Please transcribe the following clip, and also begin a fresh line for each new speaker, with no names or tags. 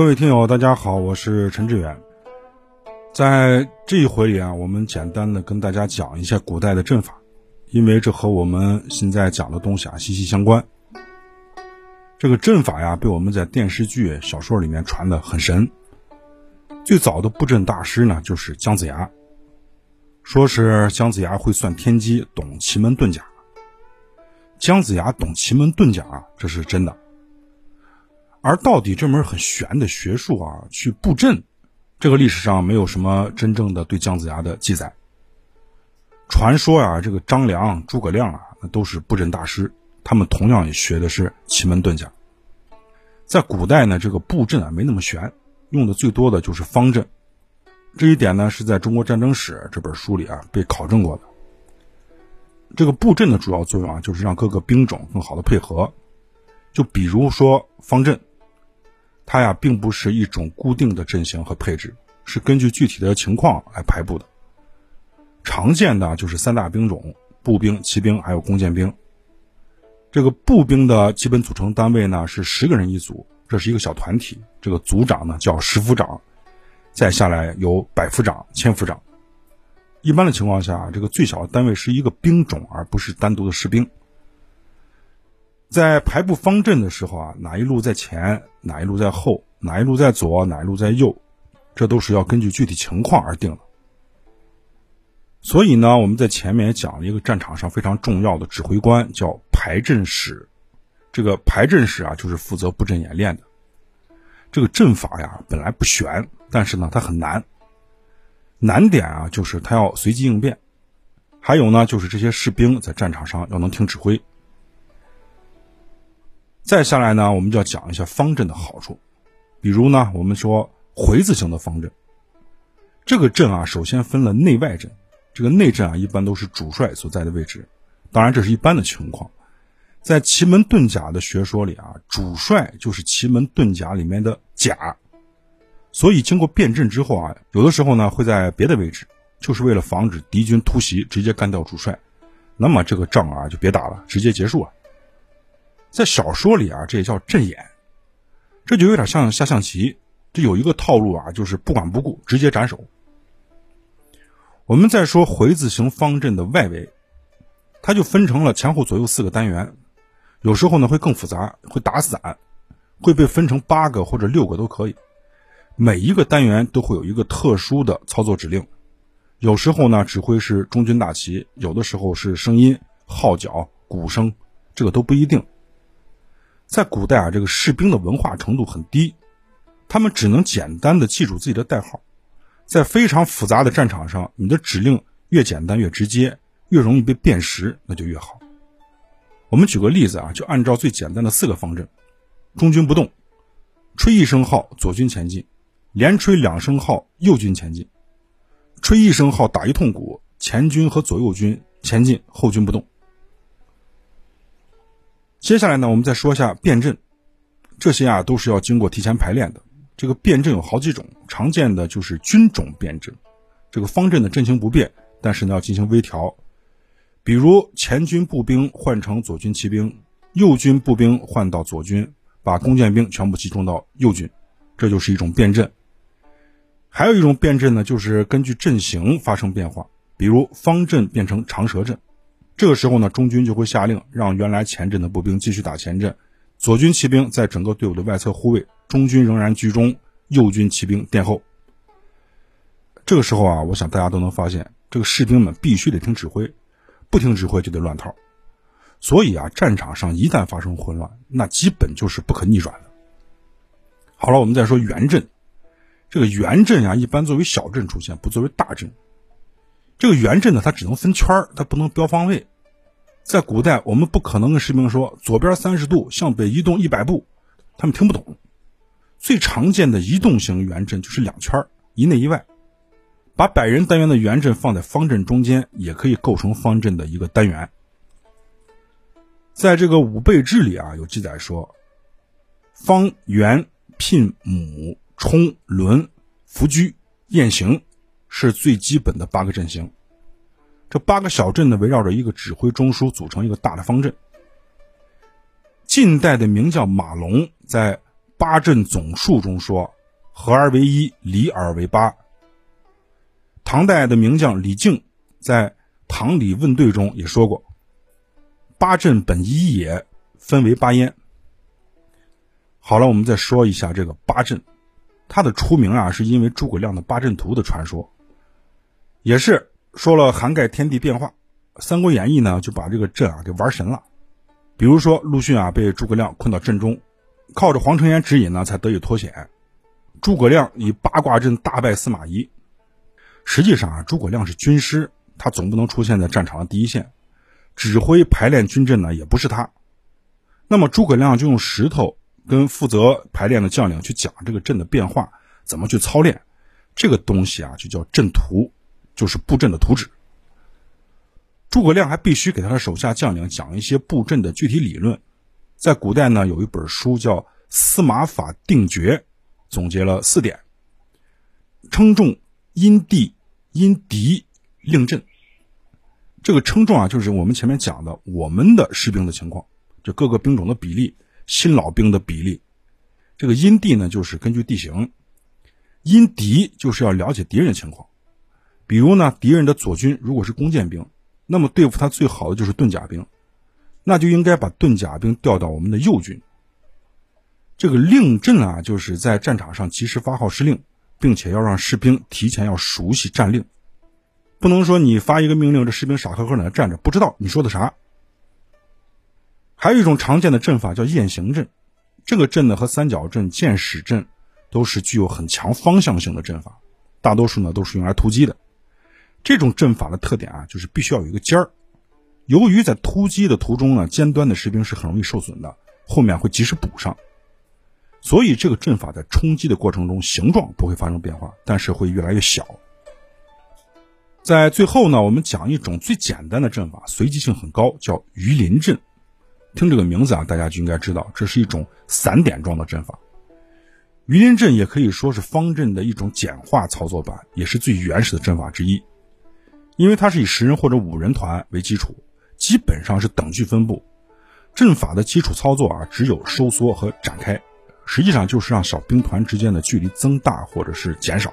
各位听友，大家好，我是陈志远。在这一回里啊，我们简单的跟大家讲一下古代的阵法，因为这和我们现在讲的东西啊息息相关。这个阵法呀，被我们在电视剧、小说里面传的很神。最早的布阵大师呢，就是姜子牙。说是姜子牙会算天机，懂奇门遁甲。姜子牙懂奇门遁甲，这是真的。而到底这门很玄的学术啊，去布阵，这个历史上没有什么真正的对姜子牙的记载。传说啊，这个张良、诸葛亮啊，那都是布阵大师，他们同样也学的是奇门遁甲。在古代呢，这个布阵啊没那么玄，用的最多的就是方阵。这一点呢，是在中国战争史这本书里啊被考证过的。这个布阵的主要作用啊，就是让各个兵种更好的配合。就比如说方阵。它呀，并不是一种固定的阵型和配置，是根据具体的情况来排布的。常见的就是三大兵种：步兵、骑兵还有弓箭兵。这个步兵的基本组成单位呢是十个人一组，这是一个小团体。这个组长呢叫十夫长，再下来有百夫长、千夫长。一般的情况下，这个最小的单位是一个兵种，而不是单独的士兵。在排布方阵的时候啊，哪一路在前，哪一路在后，哪一路在左，哪一路在右，这都是要根据具体情况而定的。所以呢，我们在前面也讲了一个战场上非常重要的指挥官，叫排阵使。这个排阵使啊，就是负责布阵演练的。这个阵法呀，本来不玄，但是呢，它很难。难点啊，就是它要随机应变，还有呢，就是这些士兵在战场上要能听指挥。再下来呢，我们就要讲一下方阵的好处。比如呢，我们说回字形的方阵，这个阵啊，首先分了内外阵。这个内阵啊，一般都是主帅所在的位置。当然，这是一般的情况。在奇门遁甲的学说里啊，主帅就是奇门遁甲里面的甲。所以，经过变阵之后啊，有的时候呢会在别的位置，就是为了防止敌军突袭，直接干掉主帅。那么这个仗啊，就别打了，直接结束啊。在小说里啊，这也叫阵眼，这就有点像下象棋。这有一个套路啊，就是不管不顾，直接斩首。我们再说回字形方阵的外围，它就分成了前后左右四个单元，有时候呢会更复杂，会打散，会被分成八个或者六个都可以。每一个单元都会有一个特殊的操作指令，有时候呢指挥是中军大旗，有的时候是声音、号角、鼓声，这个都不一定。在古代啊，这个士兵的文化程度很低，他们只能简单的记住自己的代号。在非常复杂的战场上，你的指令越简单越直接，越容易被辨识，那就越好。我们举个例子啊，就按照最简单的四个方阵：中军不动，吹一声号，左军前进；连吹两声号，右军前进；吹一声号，打一通鼓，前军和左右军前进，后军不动。接下来呢，我们再说一下变阵，这些啊都是要经过提前排练的。这个变阵有好几种，常见的就是军种变阵。这个方阵的阵型不变，但是呢要进行微调。比如前军步兵换成左军骑兵，右军步兵换到左军，把弓箭兵全部集中到右军，这就是一种变阵。还有一种变阵呢，就是根据阵型发生变化，比如方阵变成长蛇阵。这个时候呢，中军就会下令让原来前阵的步兵继续打前阵，左军骑兵在整个队伍的外侧护卫，中军仍然居中，右军骑兵殿后。这个时候啊，我想大家都能发现，这个士兵们必须得听指挥，不听指挥就得乱套。所以啊，战场上一旦发生混乱，那基本就是不可逆转的。好了，我们再说圆阵，这个圆阵啊，一般作为小阵出现，不作为大阵。这个圆阵呢，它只能分圈，它不能标方位。在古代，我们不可能跟士兵说左边三十度向北移动一百步，他们听不懂。最常见的移动型圆阵就是两圈一内一外。把百人单元的圆阵放在方阵中间，也可以构成方阵的一个单元。在这个五备志里啊，有记载说，方圆聘母冲轮伏居雁行。是最基本的八个阵型，这八个小镇呢，围绕着一个指挥中枢组成一个大的方阵。晋代的名将马龙在《八阵总数中说：“合而为一，离而为八。”唐代的名将李靖在《唐李问对》中也说过：“八阵本一也，分为八焉。”好了，我们再说一下这个八阵，它的出名啊，是因为诸葛亮的八阵图的传说，也是说了涵盖天地变化。《三国演义》呢，就把这个阵啊给玩神了。比如说，陆逊啊被诸葛亮困到阵中，靠着黄承彦指引呢，才得以脱险。诸葛亮以八卦阵大败司马懿。实际上啊，诸葛亮是军师，他总不能出现在战场的第一线，指挥排练军阵呢，也不是他。那么诸葛亮就用石头。跟负责排练的将领去讲这个阵的变化，怎么去操练，这个东西啊就叫阵图，就是布阵的图纸。诸葛亮还必须给他的手下将领讲一些布阵的具体理论。在古代呢，有一本书叫《司马法定诀》，总结了四点：称重、因地、因敌、令阵。这个称重啊，就是我们前面讲的我们的士兵的情况，就各个兵种的比例。新老兵的比例，这个因地呢，就是根据地形；因敌就是要了解敌人情况。比如呢，敌人的左军如果是弓箭兵，那么对付他最好的就是盾甲兵，那就应该把盾甲兵调到我们的右军。这个令阵啊，就是在战场上及时发号施令，并且要让士兵提前要熟悉战令，不能说你发一个命令，这士兵傻呵呵在那站着，不知道你说的啥。还有一种常见的阵法叫雁行阵，这个阵呢和三角阵、箭矢阵都是具有很强方向性的阵法，大多数呢都是用来突击的。这种阵法的特点啊，就是必须要有一个尖儿。由于在突击的途中呢，尖端的士兵是很容易受损的，后面会及时补上，所以这个阵法在冲击的过程中形状不会发生变化，但是会越来越小。在最后呢，我们讲一种最简单的阵法，随机性很高，叫鱼鳞阵。听这个名字啊，大家就应该知道，这是一种散点状的阵法。鱼鳞阵也可以说是方阵的一种简化操作版，也是最原始的阵法之一。因为它是以十人或者五人团为基础，基本上是等距分布。阵法的基础操作啊，只有收缩和展开，实际上就是让小兵团之间的距离增大或者是减少。